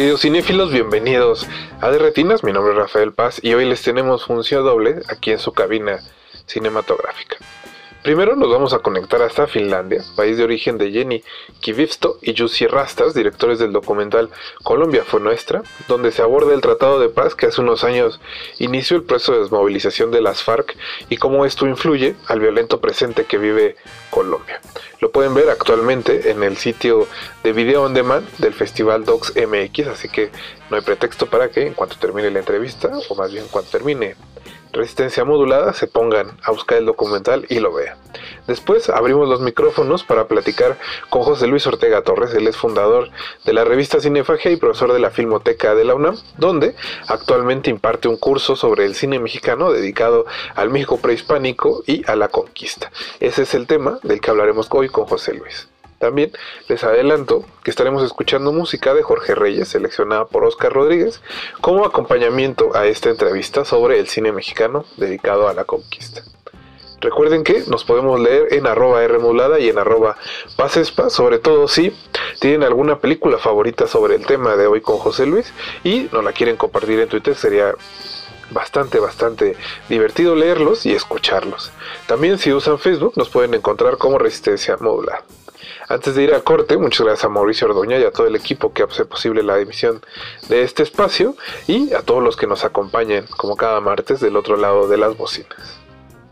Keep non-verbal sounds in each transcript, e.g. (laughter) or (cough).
Queridos cinéfilos, bienvenidos a De Retinas. Mi nombre es Rafael Paz y hoy les tenemos función doble aquí en su cabina cinematográfica. Primero nos vamos a conectar hasta Finlandia, país de origen de Jenny Kivisto y Jussi Rastas, directores del documental Colombia fue nuestra, donde se aborda el Tratado de Paz que hace unos años inició el proceso de desmovilización de las FARC y cómo esto influye al violento presente que vive Colombia. Lo pueden ver actualmente en el sitio de video on demand del Festival Docs MX, así que no hay pretexto para que en cuanto termine la entrevista, o más bien cuando termine Resistencia Modulada, se pongan a buscar el documental y lo vean. Después abrimos los micrófonos para platicar con José Luis Ortega Torres, él es fundador de la revista Cinefagia y profesor de la Filmoteca de la UNAM, donde actualmente imparte un curso sobre el cine mexicano dedicado al México prehispánico y a la conquista. Ese es el tema del que hablaremos hoy con José Luis. También les adelanto que estaremos escuchando música de Jorge Reyes, seleccionada por Oscar Rodríguez, como acompañamiento a esta entrevista sobre el cine mexicano dedicado a la conquista. Recuerden que nos podemos leer en arroba Rmodulada y en arroba Pasespa, sobre todo si tienen alguna película favorita sobre el tema de hoy con José Luis y nos la quieren compartir en Twitter, sería bastante, bastante divertido leerlos y escucharlos. También si usan Facebook nos pueden encontrar como Resistencia Modular. Antes de ir al corte, muchas gracias a Mauricio Ordoña y a todo el equipo que hace posible la emisión de este espacio y a todos los que nos acompañan como cada martes del otro lado de las bocinas.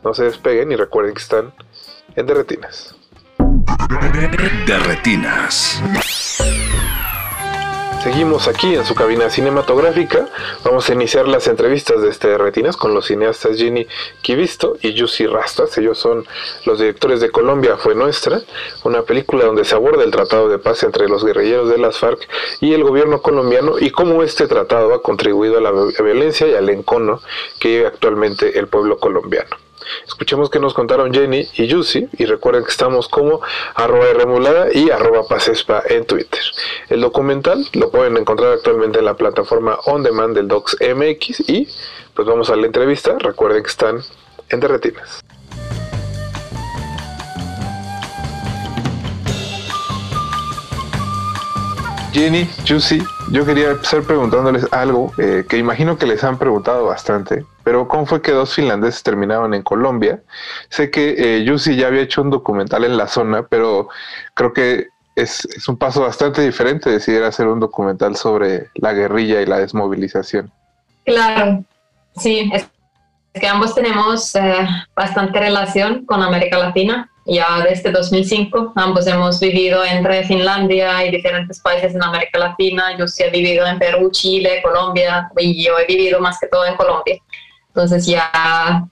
No se despeguen y recuerden que están en Derretinas. De retinas. Seguimos aquí en su cabina cinematográfica. Vamos a iniciar las entrevistas de este Retinas con los cineastas Ginny Kivisto y Jussi Rastas. Ellos son los directores de Colombia Fue Nuestra, una película donde se aborda el tratado de paz entre los guerrilleros de las FARC y el gobierno colombiano y cómo este tratado ha contribuido a la violencia y al encono que vive actualmente el pueblo colombiano. Escuchemos que nos contaron Jenny y Yusi y recuerden que estamos como arroba remulada y arroba pasespa en Twitter. El documental lo pueden encontrar actualmente en la plataforma on demand del Docs MX y pues vamos a la entrevista. Recuerden que están en Derretinas. Jenny, Juicy, yo quería empezar preguntándoles algo eh, que imagino que les han preguntado bastante, pero ¿cómo fue que dos finlandeses terminaron en Colombia? Sé que eh, Juicy ya había hecho un documental en la zona, pero creo que es, es un paso bastante diferente decidir hacer un documental sobre la guerrilla y la desmovilización. Claro, sí, es es que ambos tenemos eh, bastante relación con América Latina. Ya desde 2005 ambos hemos vivido entre Finlandia y diferentes países en América Latina. Yo sí he vivido en Perú, Chile, Colombia y yo he vivido más que todo en Colombia. Entonces ya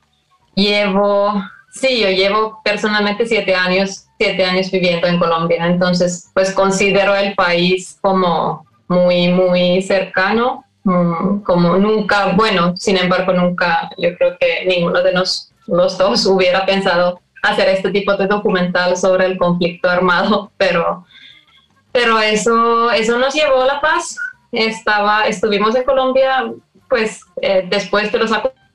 llevo, sí, yo llevo personalmente siete años, siete años viviendo en Colombia. Entonces, pues considero el país como muy, muy cercano mm, como nunca, bueno, sin embargo, nunca, yo creo que ninguno de nos, los dos hubiera pensado hacer este tipo de documental sobre el conflicto armado, (laughs) pero, pero eso, eso nos llevó a la paz. Estaba, estuvimos en Colombia, pues, eh, después de los acontecimientos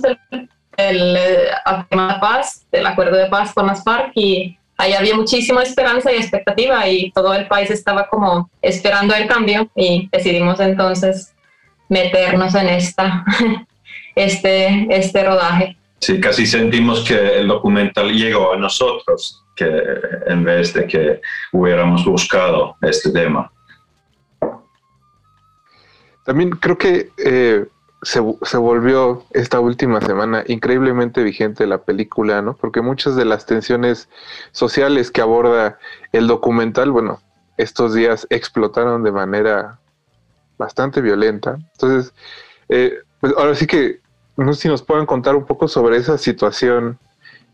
del, del eh, acuerdo de paz, del acuerdo de paz con las FARC y ahí había muchísima esperanza y expectativa y todo el país estaba como esperando el cambio y decidimos entonces meternos en esta, (laughs) este, este rodaje. Sí, casi sentimos que el documental llegó a nosotros, que en vez de que hubiéramos buscado este tema. También creo que eh, se, se, volvió esta última semana increíblemente vigente la película, ¿no? Porque muchas de las tensiones sociales que aborda el documental, bueno, estos días explotaron de manera bastante violenta. Entonces, eh, pues ahora sí que no sé si nos puedan contar un poco sobre esa situación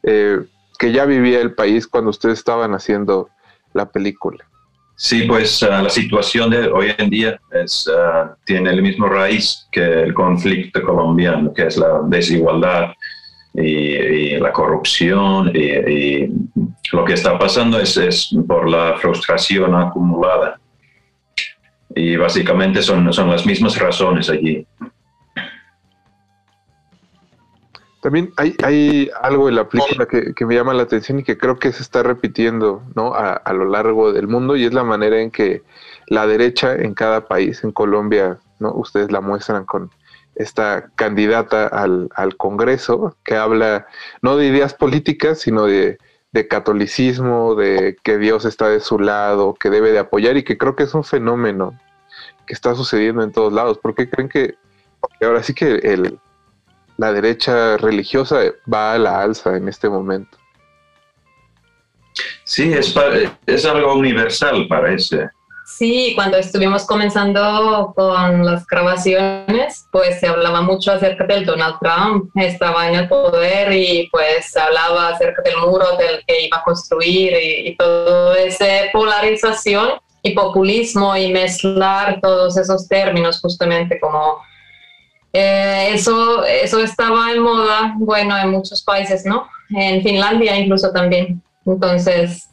eh, que ya vivía el país cuando ustedes estaban haciendo la película. Sí, pues ah, la situación de hoy en día es, ah, tiene el mismo raíz que el conflicto colombiano, que es la desigualdad y, la corrupción. Y, lo que está pasando es, es, por la frustración acumulada. Y básicamente son, son las mismas razones allí. También hay, hay algo en la película que, me llama la atención y que creo que se está repitiendo ¿no? a, lo largo del mundo y es la manera en que la derecha en cada país, en Colombia, ¿no? ustedes la muestran con esta candidata al, Congreso que habla no de ideas políticas, sino de, de catolicismo, de que Dios está de su lado, que debe de apoyar y que creo que es un fenómeno que está sucediendo en todos lados. ¿Por qué creen que ahora sí que el, la derecha religiosa va a la alza en este momento. Sí, es, es algo universal, parece. Sí, cuando estuvimos comenzando con las grabaciones, pues se hablaba mucho acerca del Donald Trump, estaba en el poder y pues se hablaba acerca del muro del que iba a construir y, y todo esa polarización y populismo y mezclar todos esos términos justamente como eh, eso, eso estaba en moda, bueno, en muchos países, ¿no? En Finlandia incluso también. Entonces,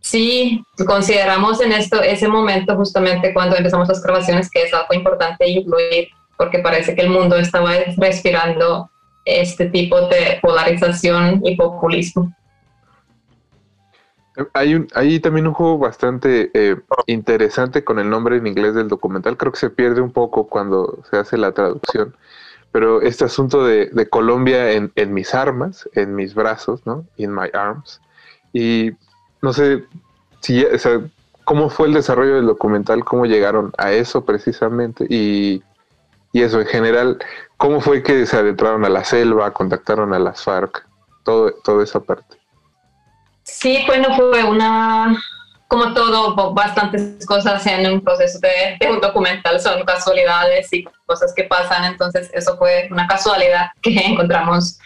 sí, consideramos en esto, ese momento justamente cuando empezamos las grabaciones que es algo importante incluir, porque parece que el mundo estaba respirando este tipo de polarización y populismo. Hay, un, hay también un juego bastante eh, interesante con el nombre en inglés del documental. Creo que se pierde un poco cuando se hace la traducción. Pero este asunto de, Colombia en, mis armas, en mis brazos, ¿no? In my arms. Y no sé si, o sea, cómo fue el desarrollo del documental, cómo llegaron a eso precisamente. Y, y eso en general, cómo fue que se adentraron a la selva, contactaron a las FARC, todo, toda esa parte. Sí, bueno, fue una, como todo, bastantes cosas en un proceso de, un documental son casualidades y cosas que pasan, entonces eso fue una casualidad que encontramos,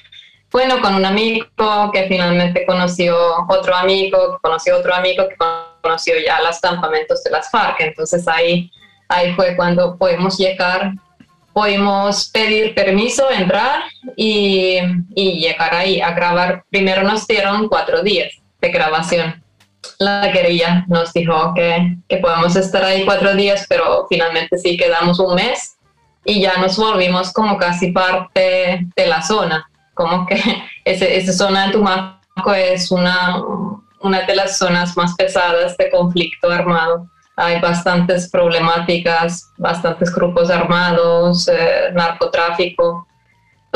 bueno, con un amigo que finalmente conoció otro amigo, conoció otro amigo, que conoció ya los campamentos de las FARC, entonces ahí, ahí fue cuando pudimos llegar pudimos pedir permiso, entrar y, y, llegar ahí a grabar. Primero nos dieron cuatro días grabación. La guerrilla nos dijo que, que podemos estar ahí cuatro días, pero finalmente sí quedamos un mes y ya nos volvimos como casi parte de la zona, como que (laughs) ese, esa zona de Tumaco es una, una de las zonas más pesadas de conflicto armado. Hay bastantes problemáticas, bastantes grupos armados, eh, narcotráfico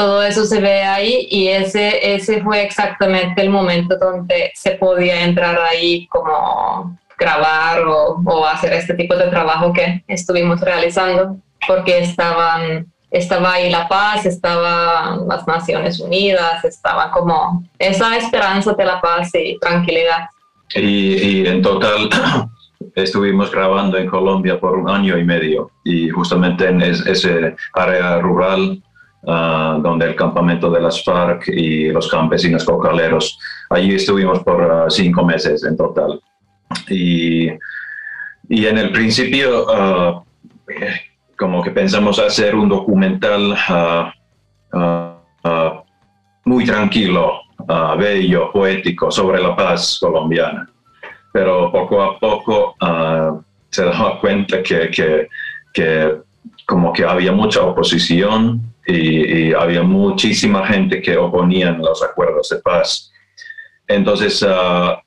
todo eso se ve ahí y ese, ese fue exactamente el momento donde se podía entrar ahí como grabar o, hacer este tipo de trabajo que estuvimos realizando, porque estaban, estaba ahí la paz, estaban las Naciones Unidas, estaba como esa esperanza de la paz y tranquilidad. Y, y en total (clears throat) estuvimos grabando en Colombia por un año y medio y justamente en ese área rural Ah, donde el campamento de las FARC y los campesinos cocaleros. Allí estuvimos por ah, cinco meses en total. Y, y en el principio, ah, como que pensamos hacer un documental muy tranquilo, bello, poético sobre la paz colombiana. Pero poco a poco se daba cuenta que, que, que como que había mucha oposición y, había muchísima gente que oponían los acuerdos de paz. Entonces ah,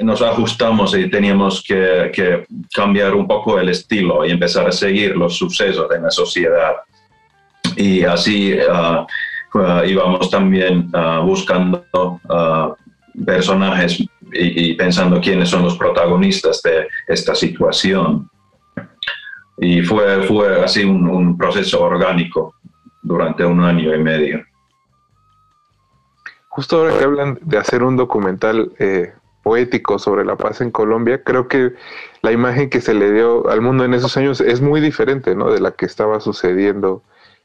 nos ajustamos y teníamos que, cambiar un poco el estilo y empezar a seguir los sucesos en la sociedad. Y así ah, ah, íbamos también buscando personajes y, pensando quiénes son los protagonistas de esta situación. Y fue, fue así un proceso orgánico durante un año y medio. Justo ahora que hablan de hacer un documental eh, poético sobre la paz en Colombia, creo que la imagen que se le dio al mundo en esos años es muy diferente ¿no? de la que estaba sucediendo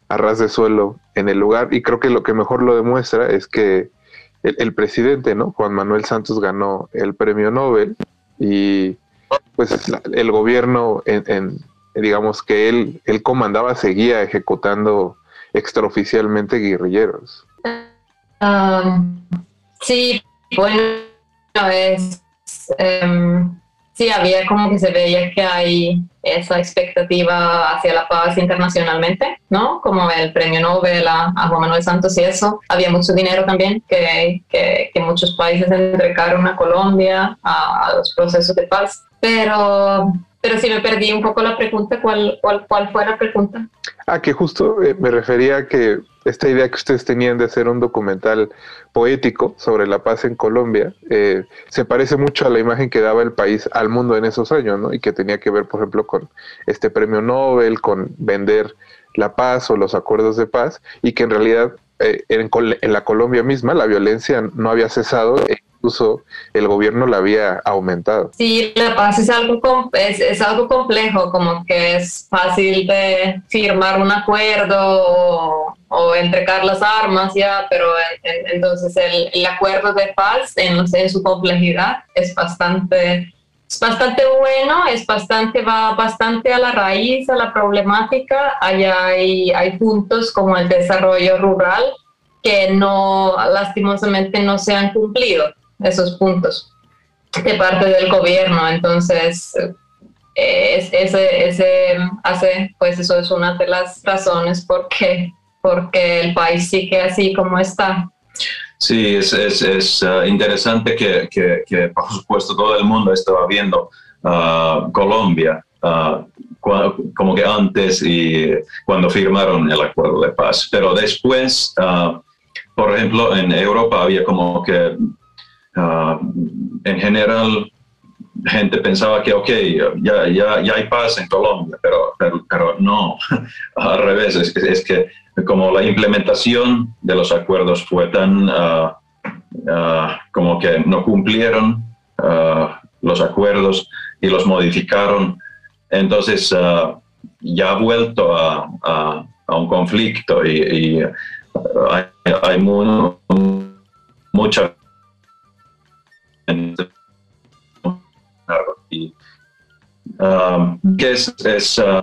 a ras de suelo en el lugar y creo que lo que mejor lo demuestra es que el, presidente, ¿no? Juan Manuel Santos ganó el premio Nobel y pues el gobierno en, digamos que él, él comandaba seguía ejecutando extraoficialmente guerrilleros. sí, bueno, es em, sí, había como que se veía que hay esa expectativa hacia la paz internacionalmente, ¿no? Como el premio Nobel a, Juan Manuel Santos y eso. Había mucho dinero también que, que, muchos países entregaron a Colombia, a, los procesos de paz. Pero, pero sí me perdí un poco la pregunta. ¿Cuál, cuál, cuál fue la pregunta? Ah, que justo eh, me refería a que esta idea que ustedes tenían de hacer un documental poético sobre la paz en Colombia eh, se parece mucho a la imagen que daba el país al mundo en esos años, ¿no? Y que tenía que ver, por ejemplo, con este premio Nobel, con vender la paz o los acuerdos de paz, y que en realidad eh, en, en, la Colombia misma la violencia no había cesado incluso el gobierno la había aumentado. Sí, la paz es algo, es, es algo complejo, como que es fácil de firmar un acuerdo o, entregar las armas ya, pero entonces el, el, acuerdo de paz en, en su complejidad es bastante es bastante bueno, es bastante, va bastante a la raíz, a la problemática. Allá hay, hay puntos como el desarrollo rural que no, lastimosamente, no se han cumplido esos puntos de parte del gobierno. Entonces, eh, ese, ese hace, pues eso es una de las razones por qué, porque el país sigue así como está. Sí, es, es, es uh, interesante que, que, por supuesto, todo el mundo estaba viendo uh, Colombia uh, como que antes y cuando firmaron el acuerdo de paz. Pero después, por ejemplo, en Europa había como que Ah, en general, gente pensaba que, ok, ya, ya, ya hay paz en Colombia, pero, pero, no, (laughs) al revés, es, es, que como la implementación de los acuerdos fue tan, ah, como que no cumplieron los acuerdos y los modificaron, entonces ya ha vuelto a, un conflicto y, hay, hay mucha Um, que es, es, uh,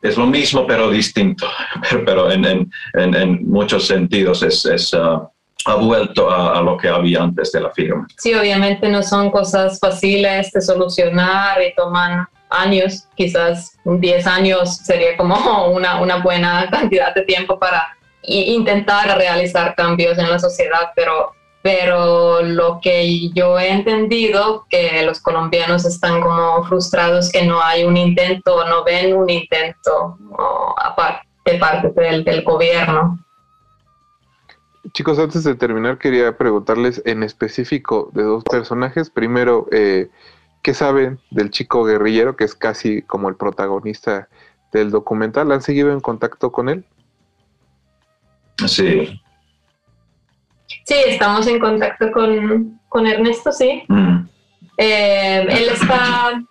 es, lo mismo pero distinto, (laughs) pero en, en, en, muchos sentidos es, es uh, ha vuelto a, lo que había antes de la firma. Sí, obviamente no son cosas fáciles de solucionar y toman años, quizás 10 años sería como (laughs) una, una buena cantidad de tiempo para intentar realizar cambios en la sociedad, pero pero lo que yo he entendido que los colombianos están como frustrados que no hay un intento, no ven un intento de parte del, del, gobierno. Chicos, antes de terminar quería preguntarles en específico de dos personajes. Primero, eh, ¿qué saben del chico guerrillero que es casi como el protagonista del documental? ¿Han seguido en contacto con él? Sí, Sí, estamos en contacto con, con Ernesto, sí. Mm. Eh, él está,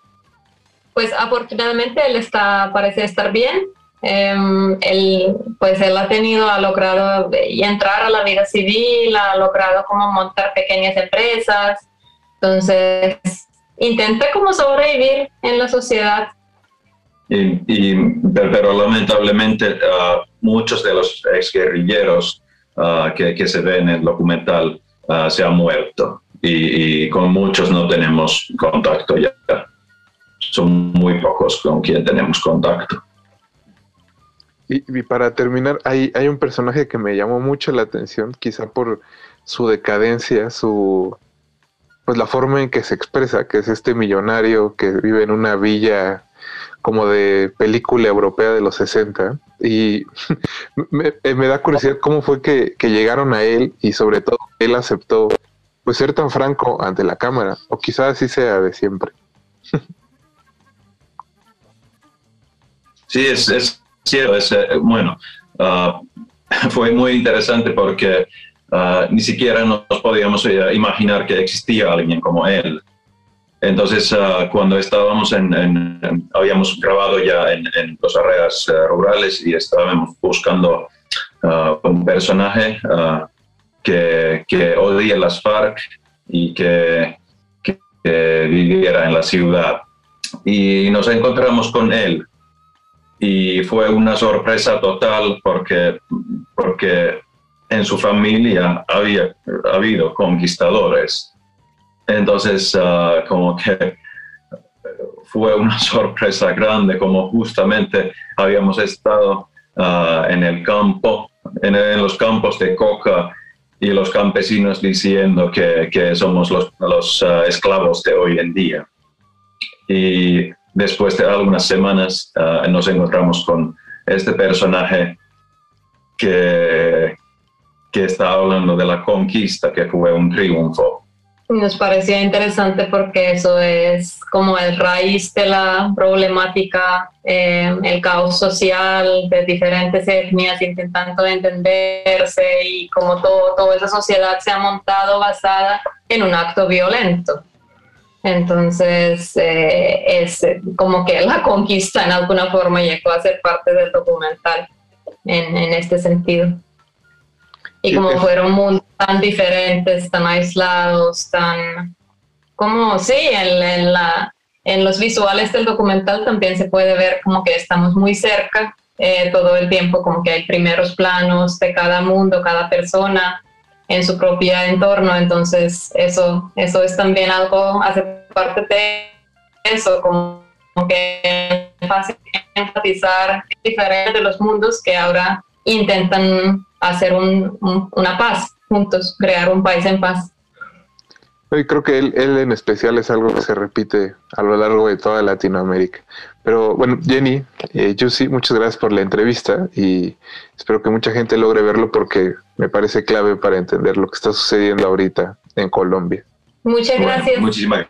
pues afortunadamente él está, parece estar bien. Em, él, pues él ha tenido, ha logrado entrar a la vida civil, ha logrado como montar pequeñas empresas. Entonces, intenta como sobrevivir en la sociedad. Y, pero, lamentablemente uh, muchos de los exguerrilleros Ah, que, se ve en el documental ah, se ha muerto y, con muchos no tenemos contacto ya. Son muy pocos con quien tenemos contacto. Y, para terminar, hay, hay un personaje que me llamó mucho la atención, quizá por su decadencia, su pues la forma en que se expresa, que es este millonario que vive en una villa como de película europea de los 60 y (laughs) eh, me, da curiosidad cómo fue que, llegaron a él y sobre todo él aceptó pues ser tan franco ante la cámara o quizás así sea de siempre. (laughs) Sí, es, es cierto, es, eh, bueno, ah, (laughs) fue muy interesante porque ah, ni siquiera nos podíamos eh, imaginar que existía alguien como él. Entonces, ah, cuando estábamos en, habíamos grabado ya en, en las áreas ah, rurales y estábamos buscando uh, un personaje que, que, odie las FARC y que, que viviera en la ciudad. Y nos encontramos con él. Y fue una sorpresa total porque, porque en su familia había habido conquistadores. Entonces, ah, como que fue una (laughs) sorpresa grande, como justamente habíamos estado ah, en el campo, en, los campos de coca y los campesinos diciendo que, somos los, los ah, esclavos de hoy en día. Y después de algunas semanas nos encontramos con este personaje que, que está hablando de la conquista, que fue un triunfo. Nos parecía interesante porque eso es como el raíz de la problemática, eh, el caos social de diferentes etnias intentando entenderse y como todo, toda esa sociedad se ha montado basada en un acto violento. Entonces, eh, es como que la conquista en alguna forma llegó a ser parte del documental en, en este sentido. Y como fueron mundos tan diferentes, tan aislados, tan como sí, en, la, en los visuales del documental también se puede ver como que estamos muy cerca eh, todo el tiempo, como que hay primeros planos de cada mundo, cada persona en su propio entorno, entonces eso, eso es también algo, hace parte de eso, como, que es fácil enfatizar diferentes de los mundos que ahora intentan hacer una paz juntos, crear un país en paz. Y creo que él, él, en especial es algo que se repite a lo largo de toda Latinoamérica. Pero bueno, Jenny, eh, sí muchas gracias por la entrevista y espero que mucha gente logre verlo porque me parece clave para entender lo que está sucediendo ahorita en Colombia. Muchas gracias. muchísimas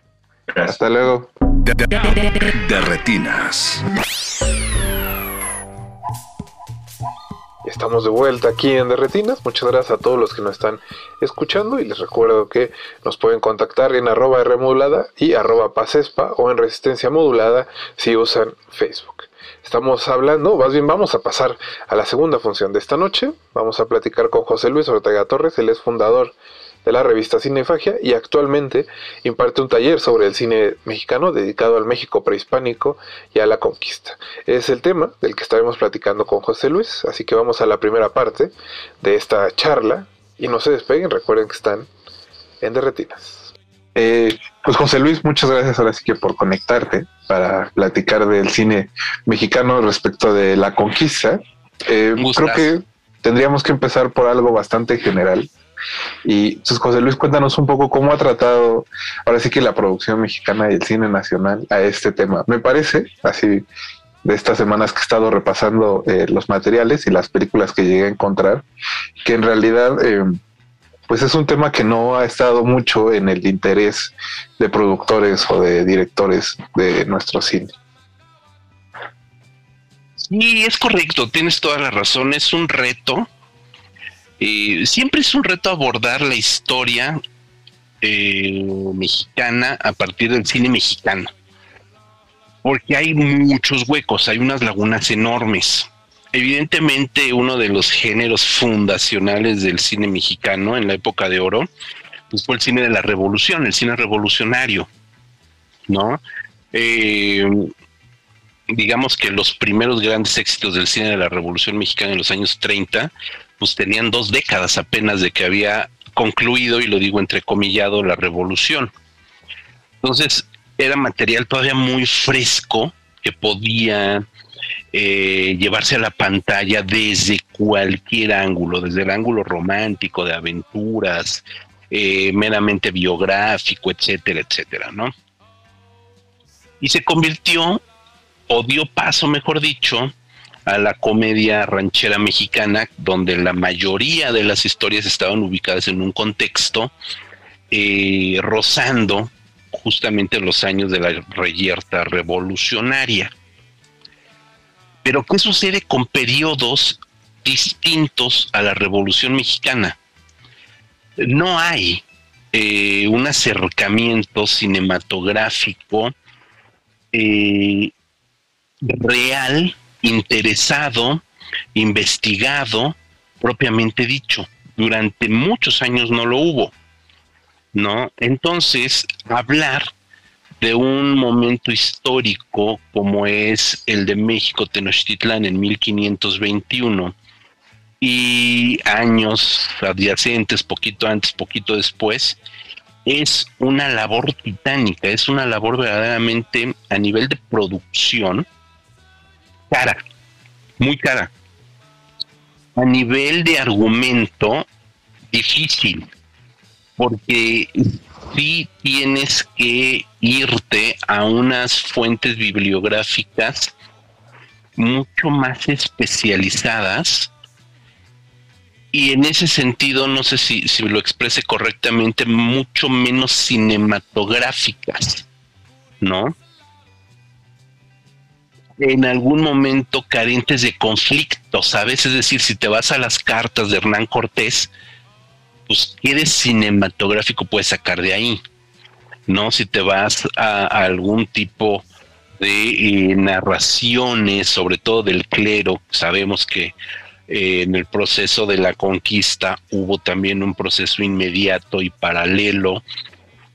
gracias. Hasta luego. de retinas. Estamos de vuelta aquí en Derretinas. Muchas gracias a todos los que nos están escuchando y les recuerdo que nos pueden contactar en arroba Rmodulada y arroba pasespa o en resistencia modulada si usan Facebook. Estamos hablando, más bien vamos a pasar a la segunda función de esta noche. Vamos a platicar con José Luis Ortega Torres, él es fundador de la revista Cinefagia y actualmente imparte un taller sobre el cine mexicano dedicado al México prehispánico y a la conquista. Es el tema del que estaremos platicando con José Luis, así que vamos a la primera parte de esta charla y no se despeguen, recuerden que están en Derretinas. Eh, pues José Luis, muchas gracias ahora sí que por conectarte para platicar del cine mexicano respecto de la conquista. Eh, creo que tendríamos que empezar por algo bastante general y pues, José Luis, cuéntanos un poco cómo ha tratado ahora sí que la producción mexicana y el cine nacional a este tema. Me parece, así de estas semanas que he estado repasando eh, los materiales y las películas que llegué a encontrar, que en realidad eh, pues es un tema que no ha estado mucho en el interés de productores o de directores de nuestro cine. Sí, es correcto, tienes toda la razón, es un reto eh, siempre es un reto abordar la historia eh, mexicana a partir del cine mexicano, porque hay muchos huecos, hay unas lagunas enormes. Evidentemente uno de los géneros fundacionales del cine mexicano en la época de oro pues fue el cine de la revolución, el cine revolucionario, ¿no? Eh, digamos que los primeros grandes éxitos del cine de la Revolución Mexicana en los años 30 pues tenían dos décadas apenas de que había concluido, y lo digo entrecomillado, la revolución. Entonces, era material todavía muy fresco que podía eh, llevarse a la pantalla desde cualquier ángulo, desde el ángulo romántico, de aventuras, eh, meramente biográfico, etcétera, etcétera, ¿no? Y se convirtió, o dio paso, mejor dicho, a la comedia ranchera mexicana, donde la mayoría de las historias estaban ubicadas en un contexto eh, rozando justamente los años de la reyerta revolucionaria. Pero ¿qué sucede con periodos distintos a la Revolución Mexicana? No hay eh, un acercamiento cinematográfico eh, real interesado, investigado, propiamente dicho. Durante muchos años no lo hubo, ¿no? Entonces, hablar de un momento histórico como es el de México Tenochtitlán en 1521 y años adyacentes, poquito antes, poquito después, es una labor titánica, es una labor verdaderamente a nivel de producción cara, muy cara. A nivel de argumento, difícil, porque sí tienes que irte a unas fuentes bibliográficas mucho más especializadas y en ese sentido, no sé si, si lo exprese correctamente, mucho menos cinematográficas, ¿no? En algún momento carentes de conflictos, a veces Es decir, si te vas a las cartas de Hernán Cortés, pues qué de cinematográfico puedes sacar de ahí, ¿no? Si te vas a, algún tipo de eh, narraciones, sobre todo del clero, sabemos que eh, en el proceso de la conquista hubo también un proceso inmediato y paralelo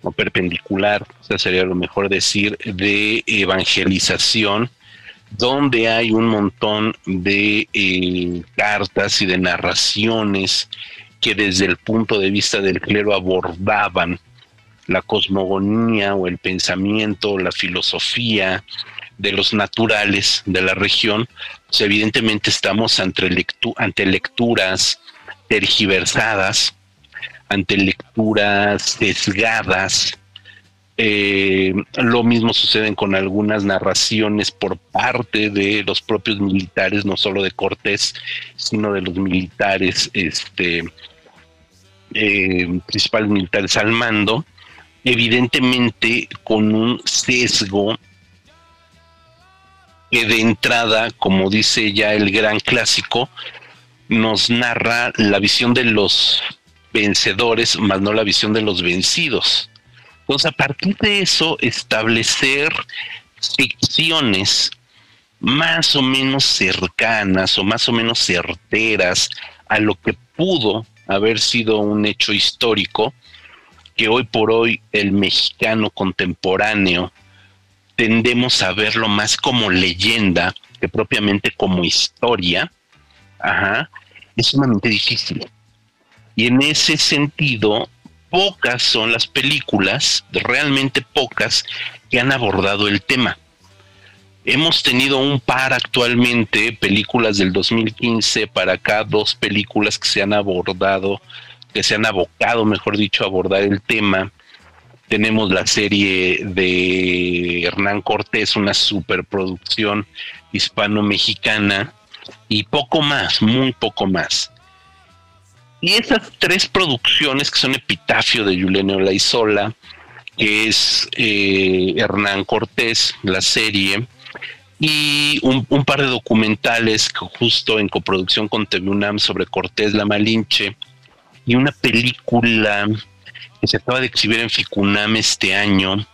o perpendicular, o sería lo mejor decir, de evangelización, donde hay un montón de eh, cartas y de narraciones que desde el punto de vista del clero abordaban la cosmogonía o el pensamiento, la filosofía de los naturales de la región, pues evidentemente estamos ante, ante lecturas tergiversadas, ante lecturas sesgadas. Eh, lo mismo sucede con algunas narraciones por parte de los propios militares, no solo de Cortés, sino de los militares, este, eh, principales militares al mando, evidentemente con un sesgo que de entrada, como dice ya el gran clásico, nos narra la visión de los vencedores, más no la visión de los vencidos. Entonces, a partir de eso, establecer ficciones más o menos cercanas o más o menos certeras a lo que pudo haber sido un hecho histórico, que hoy por hoy el mexicano contemporáneo tendemos a verlo más como leyenda que propiamente como historia, ajá, es sumamente difícil. Y en ese sentido, pocas son las películas, realmente pocas, que han abordado el tema. Hemos tenido un par actualmente, películas del 2015 para acá, dos películas que se han abordado, que se han abocado, mejor dicho, a abordar el tema tenemos la serie de Hernán Cortés, una superproducción hispano-mexicana, y poco más, muy poco más. Y esas tres producciones que son Epitafio de Juliano Laizola, que es eh, Hernán Cortés, la serie, y un, par de documentales que justo en coproducción con TV UNAM sobre Cortés la Malinche, y una película que se acaba de exhibir en Ficunam este año,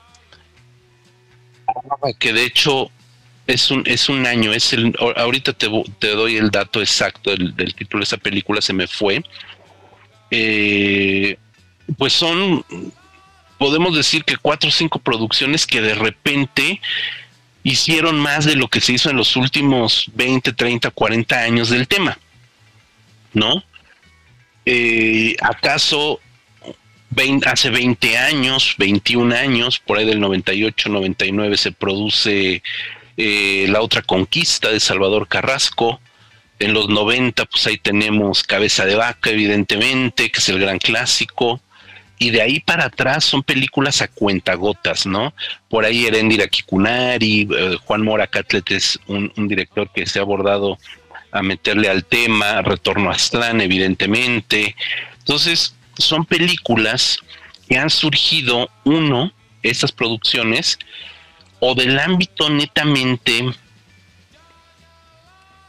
que de hecho es un, es un año, es el, ahorita te, doy el dato exacto del, título de esa película, se me fue. Eh, pues son, podemos decir que cuatro o cinco producciones que de repente hicieron más de lo que se hizo en los últimos 20, 30, 40 años del tema, ¿no? Eh, ¿Acaso hace 20 años, 21 años, por ahí del 98, 99 se produce eh, La otra conquista de Salvador Carrasco. En los 90, pues ahí tenemos Cabeza de Vaca, evidentemente, que es el gran clásico. Y de ahí para atrás son películas a cuentagotas, ¿no? Por ahí Erendira Kikunari, eh, Juan Mora Catlet es un, un director que se ha abordado a meterle al tema, Retorno a Aztlán, evidentemente. Entonces, son películas que han surgido, uno, estas producciones, o del ámbito netamente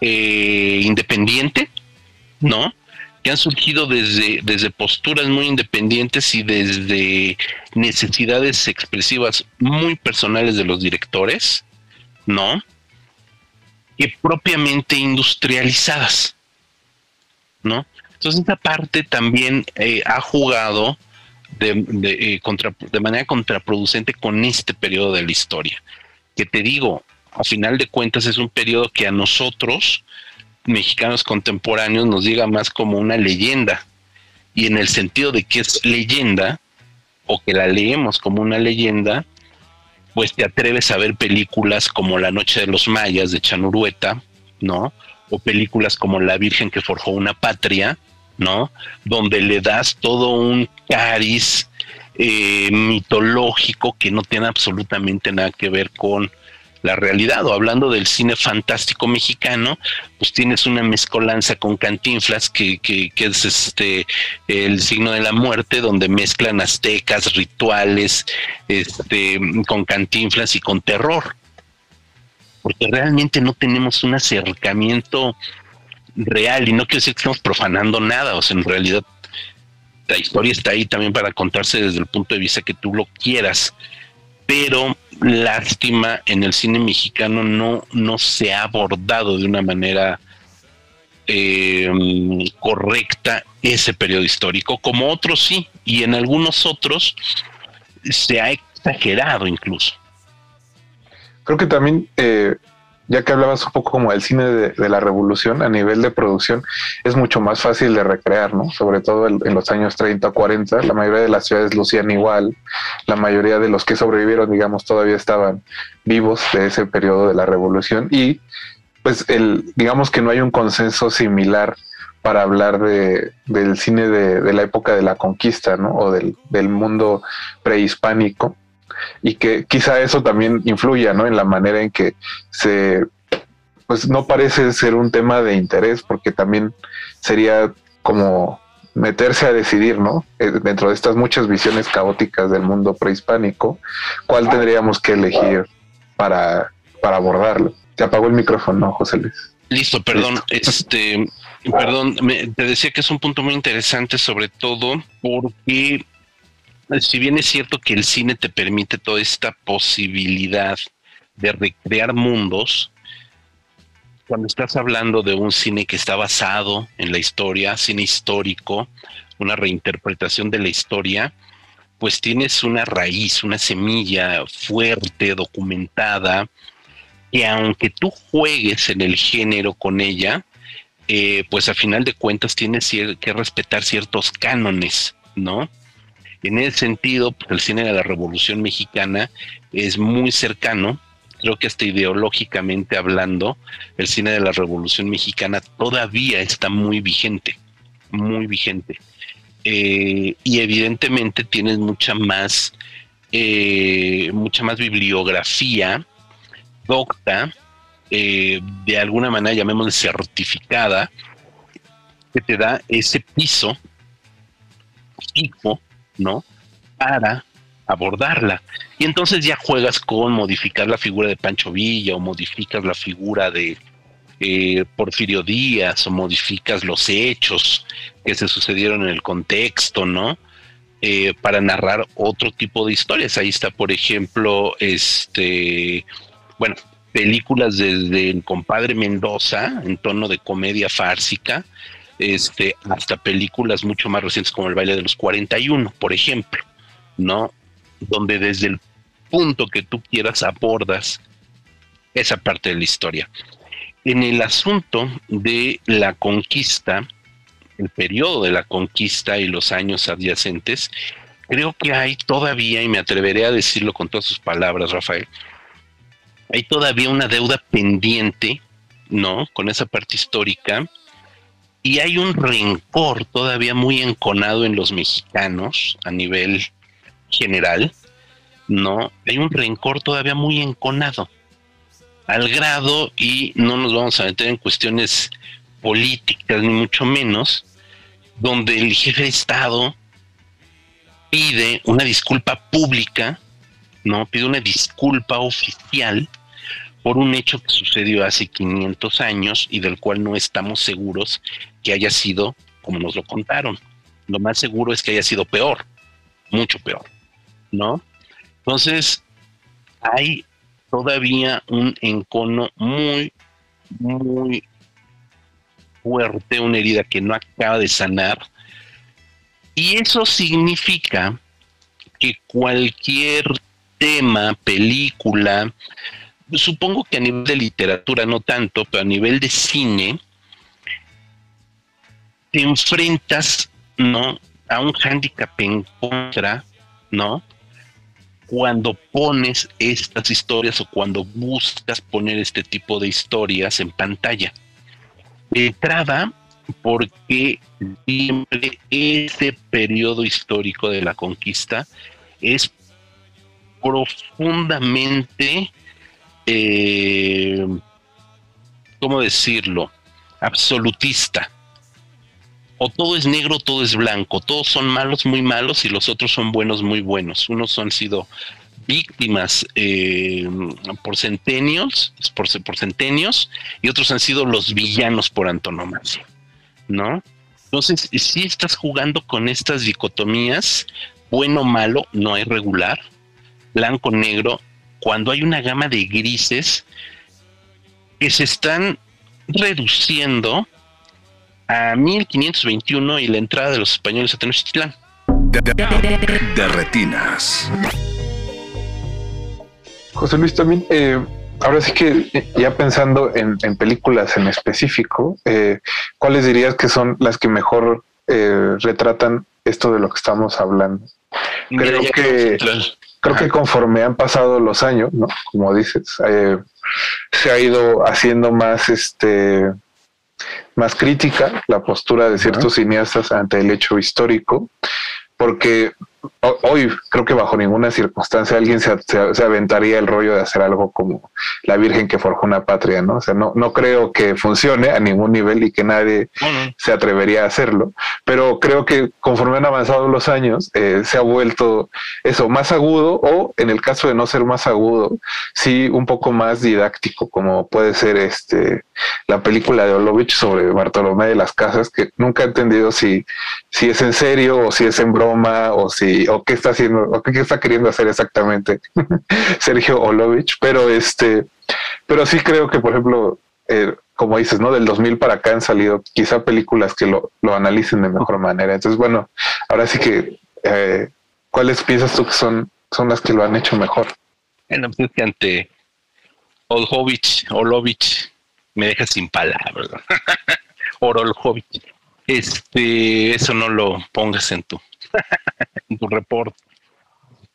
eh, independiente, ¿no? Que han surgido desde, desde posturas muy independientes y desde necesidades expresivas muy personales de los directores, ¿no? Que propiamente industrializadas, ¿no? Entonces esta parte también eh, ha jugado de, de, eh, de manera contraproducente con este periodo de la historia. Que te digo, a final de cuentas es un periodo que a nosotros, mexicanos contemporáneos, nos llega más como una leyenda. Y en el sentido de que es leyenda, o que la leemos como una leyenda, pues te atreves a ver películas como La Noche de los Mayas de Chanurueta, ¿no? O películas como La Virgen que forjó una patria, ¿no? Donde le das todo un cariz eh, mitológico que no tiene absolutamente nada que ver con la realidad. O hablando del cine fantástico mexicano, pues tienes una mezcolanza con Cantinflas, que, que, que, es este el signo de la muerte, donde mezclan aztecas, rituales, este, con Cantinflas y con terror. Porque realmente no tenemos un acercamiento real, y no quiero decir que estamos profanando nada, o sea, en realidad la historia está ahí también para contarse desde el punto de vista que tú lo quieras pero lástima en el cine mexicano no, no se ha abordado de una manera eh, correcta ese periodo histórico, como otros sí, y en algunos otros se ha exagerado incluso. Creo que también eh, ya que hablabas un poco como del cine de, la revolución a nivel de producción, es mucho más fácil de recrear, ¿no? Sobre todo en, los años 30 o 40, la mayoría de las ciudades lucían igual, la mayoría de los que sobrevivieron, digamos, todavía estaban vivos de ese periodo de la revolución y pues el, digamos que no hay un consenso similar para hablar de, del cine de, de, la época de la conquista, ¿no? O del mundo prehispánico y que quizá eso también influya, ¿no? En la manera en que se, pues no parece ser un tema de interés, porque también sería como meterse a decidir, ¿no? Eh, dentro de estas muchas visiones caóticas del mundo prehispánico, ¿cuál tendríamos que elegir para, para abordarlo? Se apagó el micrófono, José Luis. Listo, perdón, este, perdón, te decía que es un punto muy interesante, sobre todo porque si bien es cierto que el cine te permite toda esta posibilidad de recrear mundos, cuando estás hablando de un cine que está basado en la historia, cine histórico, una reinterpretación de la historia, pues tienes una raíz, una semilla fuerte, documentada, que aunque tú juegues en el género con ella, eh, pues a final de cuentas tienes que respetar ciertos cánones, ¿no? En ese sentido, pues, el cine de la Revolución Mexicana es muy cercano, creo que hasta ideológicamente hablando, el cine de la Revolución Mexicana todavía está muy vigente, muy vigente. Eh, y evidentemente tienes mucha más, eh, mucha más bibliografía docta, eh, de alguna manera llamémosle certificada, que te da ese piso fijo ¿no? Para abordarla. Y entonces ya juegas con modificar la figura de Pancho Villa o modificas la figura de eh, Porfirio Díaz o modificas los hechos que se sucedieron en el contexto, ¿no? Eh, para narrar otro tipo de historias. Ahí está, por ejemplo, este, bueno, películas desde el compadre Mendoza en tono de comedia fársica, este, hasta películas mucho más recientes como El baile de los 41, por ejemplo, ¿no? Donde desde el punto que tú quieras abordas esa parte de la historia. En el asunto de la conquista, el periodo de la conquista y los años adyacentes, creo que hay todavía, y me atreveré a decirlo con todas sus palabras, Rafael, hay todavía una deuda pendiente, ¿no? Con esa parte histórica y hay un rencor todavía muy enconado en los mexicanos a nivel general, ¿no? Hay un rencor todavía muy enconado, al grado, y no nos vamos a meter en cuestiones políticas, ni mucho menos, donde el jefe de Estado pide una disculpa pública, ¿no? Pide una disculpa oficial por un hecho que sucedió hace 500 años y del cual no estamos seguros que haya sido como nos lo contaron. Lo más seguro es que haya sido peor, mucho peor, ¿no? Entonces, hay todavía un encono muy, muy fuerte, una herida que no acaba de sanar. Y eso significa que cualquier tema, película, supongo que a nivel de literatura no tanto, pero a nivel de cine, te enfrentas, ¿no? A un hándicap en contra, ¿no? Cuando pones estas historias o cuando buscas poner este tipo de historias en pantalla. De entrada, porque siempre ese periodo histórico de la conquista es profundamente, eh, ¿cómo decirlo?, absolutista. O todo es negro, todo es blanco, todos son malos, muy malos, y los otros son buenos, muy buenos. Unos han sido víctimas eh, por centenios, por, por centenios, y otros han sido los villanos por antonomasia. ¿no? Entonces, si estás jugando con estas dicotomías, bueno, malo, no es regular, blanco, negro, cuando hay una gama de grises que se están reduciendo a 1521 y la entrada de los españoles a Tenochtitlán. De, retinas. José Luis, también eh, ahora sí que ya pensando en, películas en específico, eh, ¿cuáles dirías que son las que mejor eh, retratan esto de lo que estamos hablando? Creo que creo que conforme han pasado los años, ¿no? Como dices, se ha ido haciendo más este más crítica la postura de ciertos cineastas ante el hecho histórico, porque hoy creo que bajo ninguna circunstancia alguien se, aventaría el rollo de hacer algo como la Virgen que forjó una patria, ¿no? O sea, no, no creo que funcione a ningún nivel y que nadie se atrevería a hacerlo, pero creo que conforme han avanzado los años, eh, se ha vuelto eso más agudo o en el caso de no ser más agudo, sí un poco más didáctico, como puede ser este la película de Olovich sobre Bartolomé de las Casas, que nunca he entendido si, si es en serio o si es en broma o si o qué está haciendo o qué está queriendo hacer exactamente (laughs) Sergio Olovich, pero este, pero sí creo que por ejemplo, eh, como dices, ¿no? Del 2000 para acá han salido quizá películas que lo, lo analicen de mejor manera. Entonces, bueno, ahora sí que, eh, ¿cuáles piensas tú que son, son las que lo han hecho mejor? Bueno, pues que ante Olovich, Olovich me deja sin palabras. (laughs) Orolhovich. Este, eso no lo pongas en tu en (laughs) tu reporte.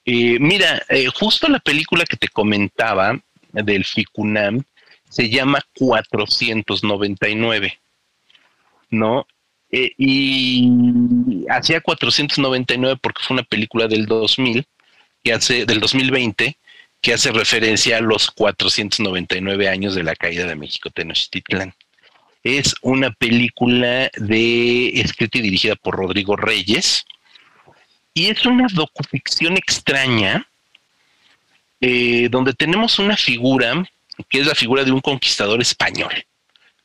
mira, eh, justo la película que te comentaba del FICUNAM se llama 499, ¿no? Eh, y hacía 499 porque fue una película del 2000, que hace, del 2020, que hace referencia a los 499 años de la caída de México Tenochtitlán. Es una película de escrita y dirigida por Rodrigo Reyes, y es una docuficción extraña eh, donde tenemos una figura que es la figura de un conquistador español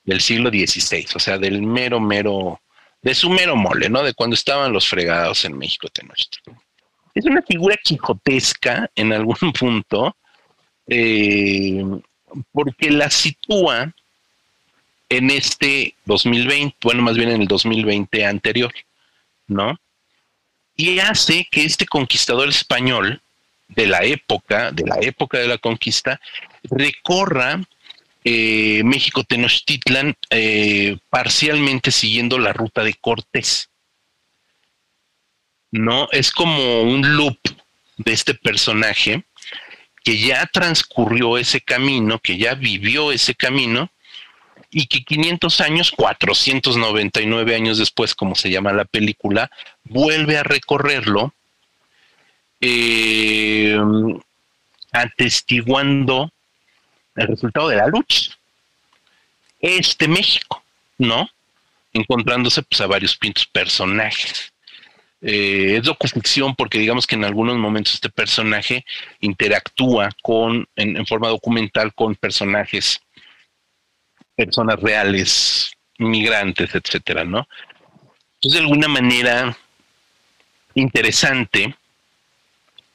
del siglo XVI, o sea, del mero, mero, de su mero mole, ¿no? De cuando estaban los fregados en México Tenochtitlan. Es una figura quijotesca en algún (laughs) punto, eh, porque la sitúa en este 2020, bueno, más bien en el 2020 anterior, ¿no? Y hace que este conquistador español de la época, de la época de la conquista, recorra eh, México Tenochtitlan eh, parcialmente siguiendo la ruta de Cortés. No, es como un loop de este personaje que ya transcurrió ese camino, que ya vivió ese camino y que 500 años, 499 años después, como se llama la película, vuelve a recorrerlo, eh, atestiguando el resultado de la lucha. Este México, ¿no? Encontrándose pues, a varios pintos personajes. Eh, es docuficción porque digamos que en algunos momentos este personaje interactúa con, en forma documental con personajes personas reales, migrantes, etcétera, ¿no? Entonces, de alguna manera interesante,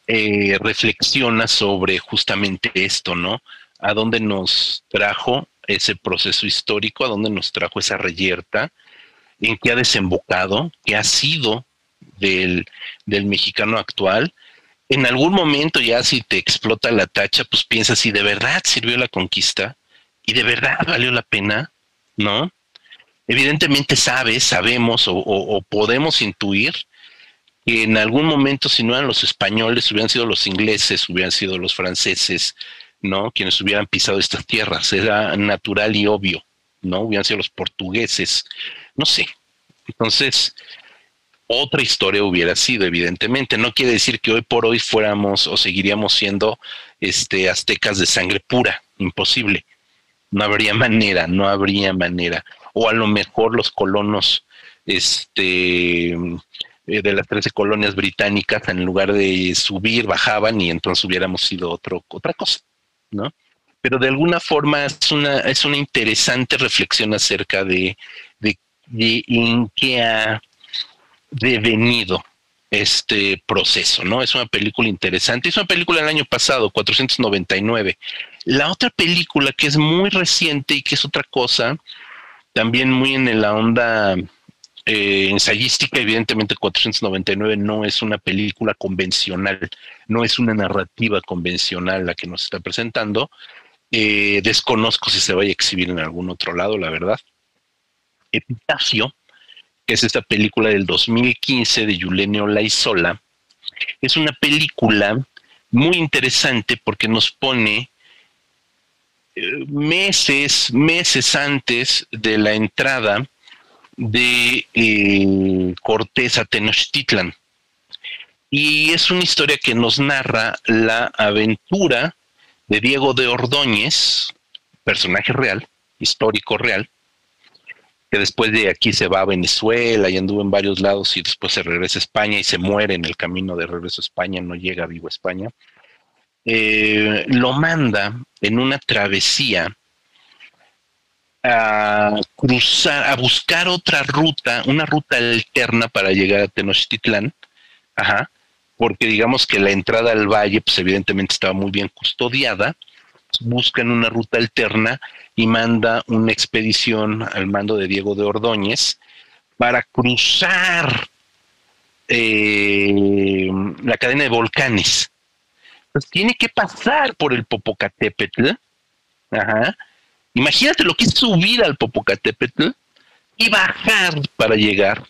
eh, reflexiona sobre justamente esto, ¿no? A dónde nos trajo ese proceso histórico, a dónde nos trajo esa reyerta, en qué ha desembocado, qué ha sido del, del mexicano actual en algún momento ya si te explota la tacha, pues piensas si de verdad sirvió la conquista y de verdad (laughs) valió la pena, ¿no? Evidentemente sabes, sabemos o, podemos intuir que en algún momento si no eran los españoles, hubieran sido los ingleses, hubieran sido los franceses, ¿no? Quienes hubieran pisado estas tierras, era natural y obvio, ¿no? Hubieran sido los portugueses, no sé. Entonces, otra historia hubiera sido, evidentemente. No quiere decir que hoy por hoy fuéramos o seguiríamos siendo este, aztecas de sangre pura, imposible. No habría manera, no habría manera. O a lo mejor los colonos este, eh, de las 13 colonias británicas, en lugar de subir, bajaban y entonces hubiéramos sido otro, otra cosa, ¿no? Pero de alguna forma es una, es una interesante reflexión acerca de, de, en qué ha devenido este proceso, ¿no? Es una película interesante. Es una película del año pasado, 499. La otra película que es muy reciente y que es otra cosa, también muy en la onda eh, ensayística, evidentemente 499 no es una película convencional, no es una narrativa convencional la que nos está presentando. Eh, desconozco si se vaya a exhibir en algún otro lado, la verdad. Epitafio que es esta película del 2015 de Yulenio Laizola, es una película muy interesante porque nos pone meses, meses antes de la entrada de eh, Cortés a Tenochtitlan. Y es una historia que nos narra la aventura de Diego de Ordóñez, personaje real, histórico real, que después de aquí se va a Venezuela y anduvo en varios lados y después se regresa a España y se muere en el camino de regreso a España, no llega vivo a España, eh, lo manda en una travesía a cruzar, a buscar otra ruta, una ruta alterna para llegar a Tenochtitlán, ajá, porque digamos que la entrada al valle, pues evidentemente estaba muy bien custodiada, buscan una ruta alterna y manda una expedición al mando de Diego de Ordóñez para cruzar eh, la cadena de volcanes. Tiene que pasar por el Popocatépetl. Imagínate lo que es subir al Popocatépetl y bajar para llegar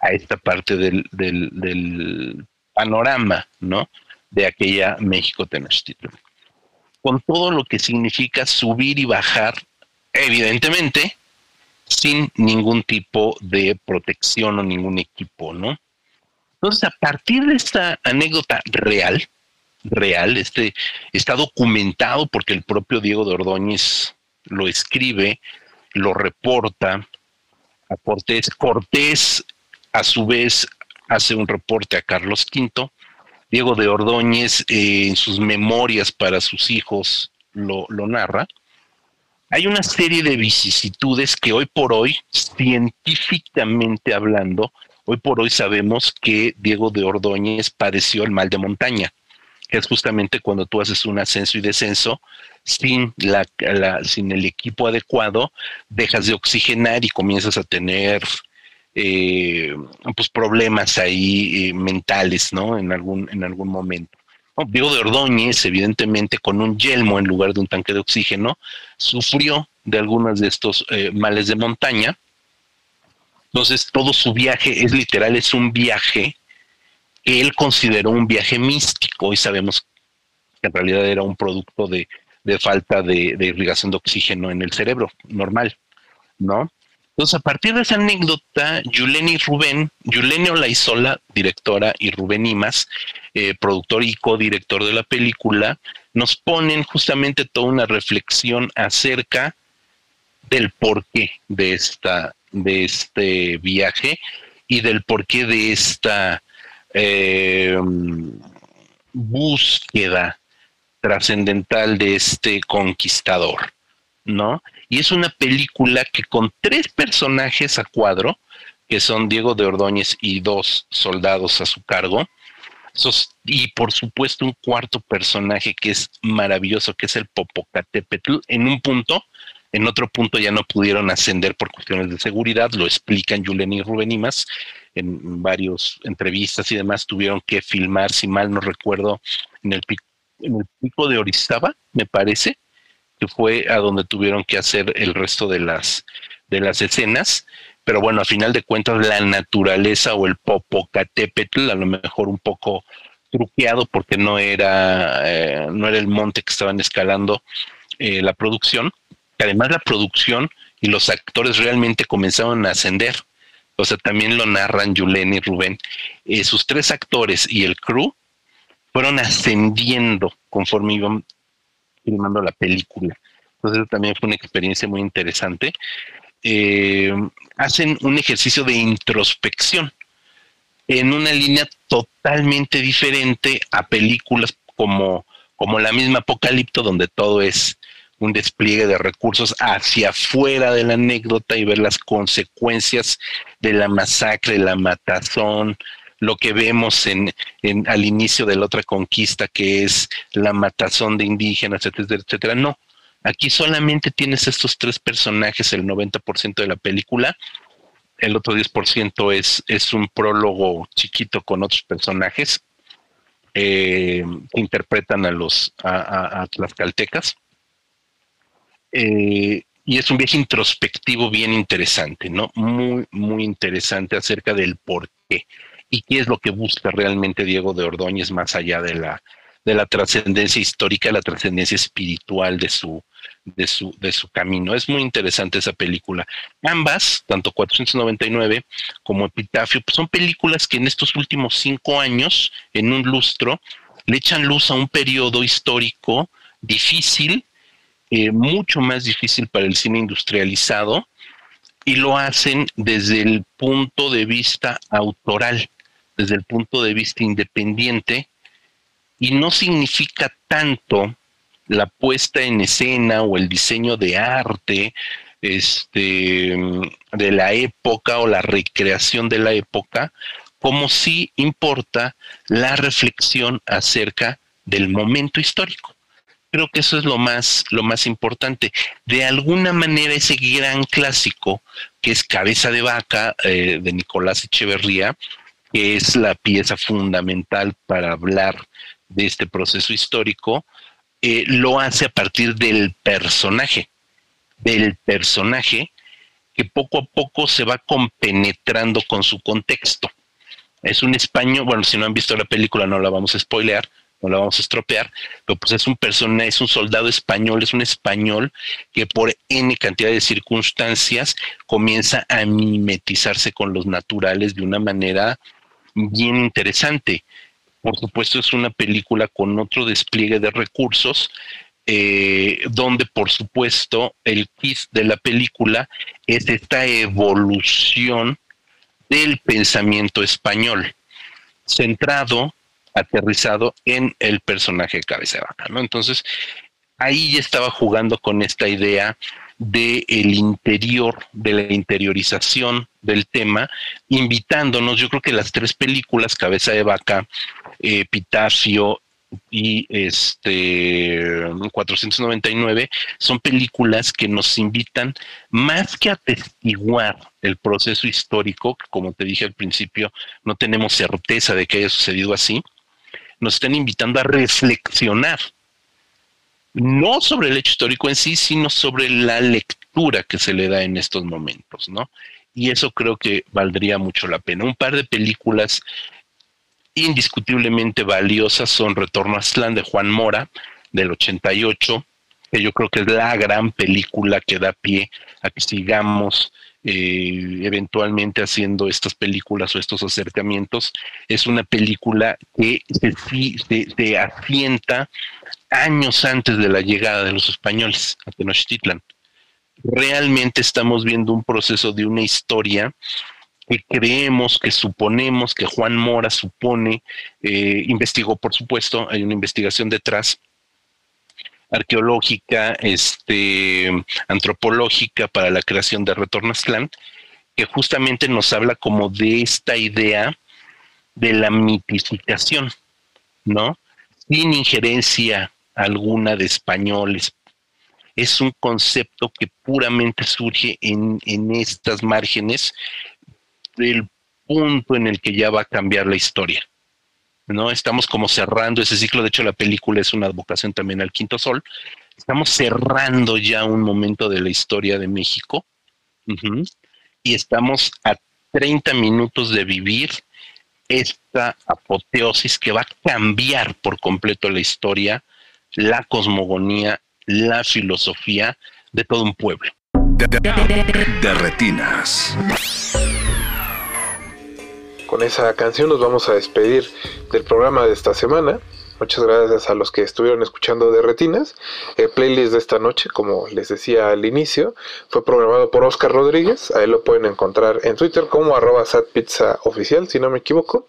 a esta parte del, del panorama, ¿no? De aquella México Tenochtitlan con todo lo que significa subir y bajar, evidentemente, sin ningún tipo de protección o ningún equipo, ¿no? Entonces, a partir de esta anécdota real, real, este está documentado porque el propio Diego de Ordóñez lo escribe, lo reporta a Cortés. Cortés, a su vez, hace un reporte a Carlos V. Diego de Ordóñez eh, en sus memorias para sus hijos lo, narra, hay una serie de vicisitudes que hoy por hoy, científicamente hablando, hoy por hoy sabemos que Diego de Ordóñez padeció el mal de montaña, que es justamente cuando tú haces un ascenso y descenso sin, la, sin el equipo adecuado, dejas de oxigenar y comienzas a tener eh, pues problemas ahí eh, mentales, ¿no? En algún, en algún momento. Diego de Ordóñez, evidentemente, con un yelmo en lugar de un tanque de oxígeno, sufrió de algunos de estos eh, males de montaña. Entonces, todo su viaje es literal, es un viaje que él consideró un viaje místico y sabemos que en realidad era un producto de, falta de, irrigación de oxígeno en el cerebro normal, ¿no? Entonces, a partir de esa anécdota, Yuleni Rubén, Yuleni Olaizola, directora, y Rubén Imas, eh, productor y codirector de la película, nos ponen justamente toda una reflexión acerca del porqué de esta, de este viaje y del porqué de esta eh, búsqueda trascendental de este conquistador, ¿no? Y es una película que con tres personajes a cuadro, que son Diego de Ordóñez y dos soldados a su cargo, y por supuesto un cuarto personaje que es maravilloso, que es el Popocatépetl, en un punto En otro punto ya no pudieron ascender por cuestiones de seguridad, lo explican Julen y Rubén Imas en varias entrevistas y demás, tuvieron que filmar, si mal no recuerdo, en el, pico, en el pico de Orizaba, me parece, que fue a donde tuvieron que hacer el resto de las, de las escenas. Pero bueno, a final de cuentas, la naturaleza o el Popocatépetl, a lo mejor un poco truqueado porque no era, eh, no era el monte que estaban escalando eh, la producción. Además, la producción y los actores realmente comenzaron a ascender. O sea, también lo narran Julen y Rubén. Eh, sus tres actores y el crew fueron ascendiendo conforme iban filmando la película. Entonces también fue una experiencia muy interesante. Eh, hacen un ejercicio de introspección en una línea totalmente diferente a películas como, como la misma Apocalipto, donde todo es un despliegue de recursos hacia afuera de la anécdota y ver las consecuencias de la masacre, la matazón, lo que vemos en, al inicio de la otra conquista, que es la matazón de indígenas, etcétera, etcétera. No, aquí solamente tienes estos tres personajes, el 90% de la película, el otro 10% es, es un prólogo chiquito con otros personajes eh, que interpretan a los a, tlaxcaltecas. Eh, y es un viaje introspectivo bien interesante, ¿no? Muy, muy interesante acerca del por qué y qué es lo que busca realmente Diego de Ordóñez más allá de la, de la trascendencia histórica, la trascendencia espiritual de su, de, su, de su camino. Es muy interesante esa película. Ambas, tanto 499 como Epitafio, pues son películas que en estos últimos cinco años, en un lustro, le echan luz a un periodo histórico difícil, eh, mucho más difícil para el cine industrializado, y lo hacen desde el punto de vista autoral desde el punto de vista independiente y no significa tanto la puesta en escena o el diseño de arte este, de la época o la recreación de la época, como si importa la reflexión acerca del momento histórico. Creo que eso es lo más, lo más importante. De alguna manera ese gran clásico, que es Cabeza de Vaca, eh, de Nicolás Echeverría, que es la pieza fundamental para hablar de este proceso histórico, eh, lo hace a partir del personaje, del personaje que poco a poco se va compenetrando con su contexto. Es un español, bueno, si no han visto la película no la vamos a spoilear, no la vamos a estropear, pero pues es un personaje, es un soldado español, es un español que por N cantidad de circunstancias comienza a mimetizarse con los naturales de una manera bien interesante. Por supuesto, es una película con otro despliegue de recursos, eh, donde por supuesto el quiz de la película es esta evolución del pensamiento español, centrado, aterrizado en el personaje Cabeza de Vaca, ¿no? Entonces, ahí ya estaba jugando con esta idea del el interior, de la interiorización del tema, invitándonos, yo creo que las tres películas, Cabeza de Vaca, Epitafio y este 499 son películas que nos invitan más que a testiguar el proceso histórico, que como te dije al principio, no tenemos certeza de que haya sucedido así, nos están invitando a reflexionar no sobre el hecho histórico en sí, sino sobre la lectura que se le da en estos momentos, ¿no? Y eso creo que valdría mucho la pena. Un par de películas indiscutiblemente valiosas son Retorno a Aztlán de Juan Mora, del 88, que yo creo que es la gran película que da pie a que sigamos eh, eventualmente haciendo estas películas o estos acercamientos. Es una película que se, se asienta años antes de la llegada de los españoles a Tenochtitlan. Realmente estamos viendo un proceso de una historia que creemos, que suponemos, que Juan Mora supone, eh, investigó, por supuesto, hay una investigación detrás, arqueológica, este, antropológica para la creación de Retornastlán, que justamente nos habla como de esta idea de la mitificación, ¿no? Sin injerencia alguna de españoles es un concepto que puramente surge en, en estas márgenes del punto en el que ya va a cambiar la historia. ¿No? Estamos como cerrando ese ciclo, de hecho la película es una advocación también al quinto sol. Estamos cerrando ya un momento de la historia de México y estamos a 30 minutos de vivir esta apoteosis que va a cambiar por completo la historia, la cosmogonía, la filosofía de todo un pueblo. De, retinas. Con esa canción nos vamos a despedir del programa de esta semana. Muchas gracias a los que estuvieron escuchando de Retinas. El playlist de esta noche, como les decía al inicio, fue programado por Oscar Rodríguez. Ahí lo pueden encontrar en Twitter como arroba si no me equivoco.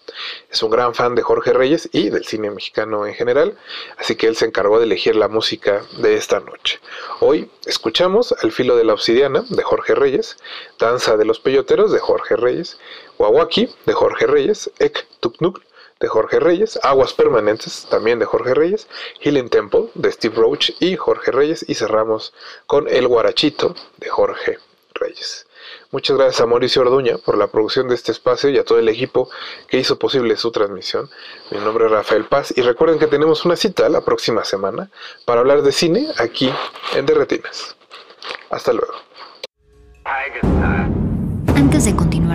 Es un gran fan de Jorge Reyes y del cine mexicano en general, así que él se encargó de elegir la música de esta noche. Hoy escuchamos Al filo de la obsidiana de Jorge Reyes, Danza de los peyoteros de Jorge Reyes, Wawaki de Jorge Reyes, Ek Tuknuk de Jorge Reyes, Aguas Permanentes también de Jorge Reyes, Healing Temple de Steve Roach y Jorge Reyes y cerramos con El Guarachito de Jorge Reyes. Muchas gracias a Mauricio Orduña por la producción de este espacio y a todo el equipo que hizo posible su transmisión. Mi nombre es Rafael Paz y recuerden que tenemos una cita la próxima semana para hablar de cine aquí en Derretinas. Hasta luego. Antes de continuar